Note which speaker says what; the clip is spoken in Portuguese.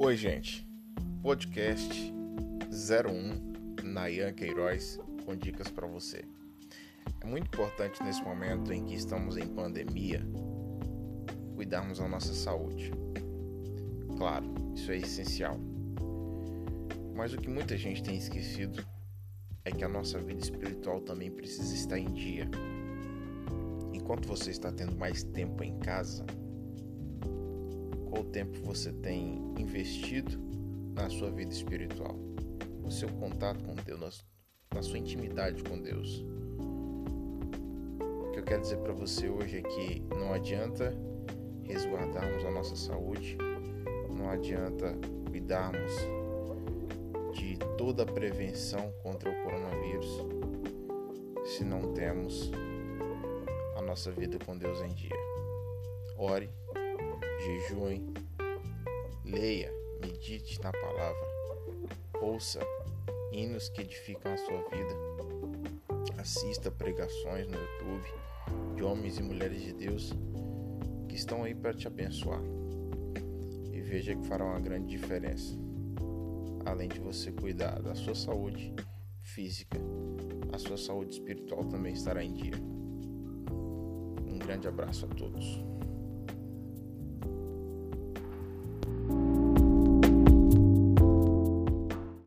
Speaker 1: Oi, gente. Podcast 01 Nayan Queiroz com dicas para você. É muito importante nesse momento em que estamos em pandemia cuidarmos da nossa saúde. Claro, isso é essencial. Mas o que muita gente tem esquecido é que a nossa vida espiritual também precisa estar em dia. Enquanto você está tendo mais tempo em casa, qual tempo você tem investido na sua vida espiritual, no seu contato com Deus, na sua intimidade com Deus. O que eu quero dizer para você hoje é que não adianta resguardarmos a nossa saúde, não adianta cuidarmos de toda a prevenção contra o coronavírus se não temos a nossa vida com Deus em dia. Ore, jejue, leia, medite na palavra, ouça hinos que edificam a sua vida, assista pregações no YouTube de homens e mulheres de Deus que estão aí para te abençoar e veja que fará uma grande diferença. Além de você cuidar da sua saúde física, a sua saúde espiritual também estará em dia. Um grande abraço a todos.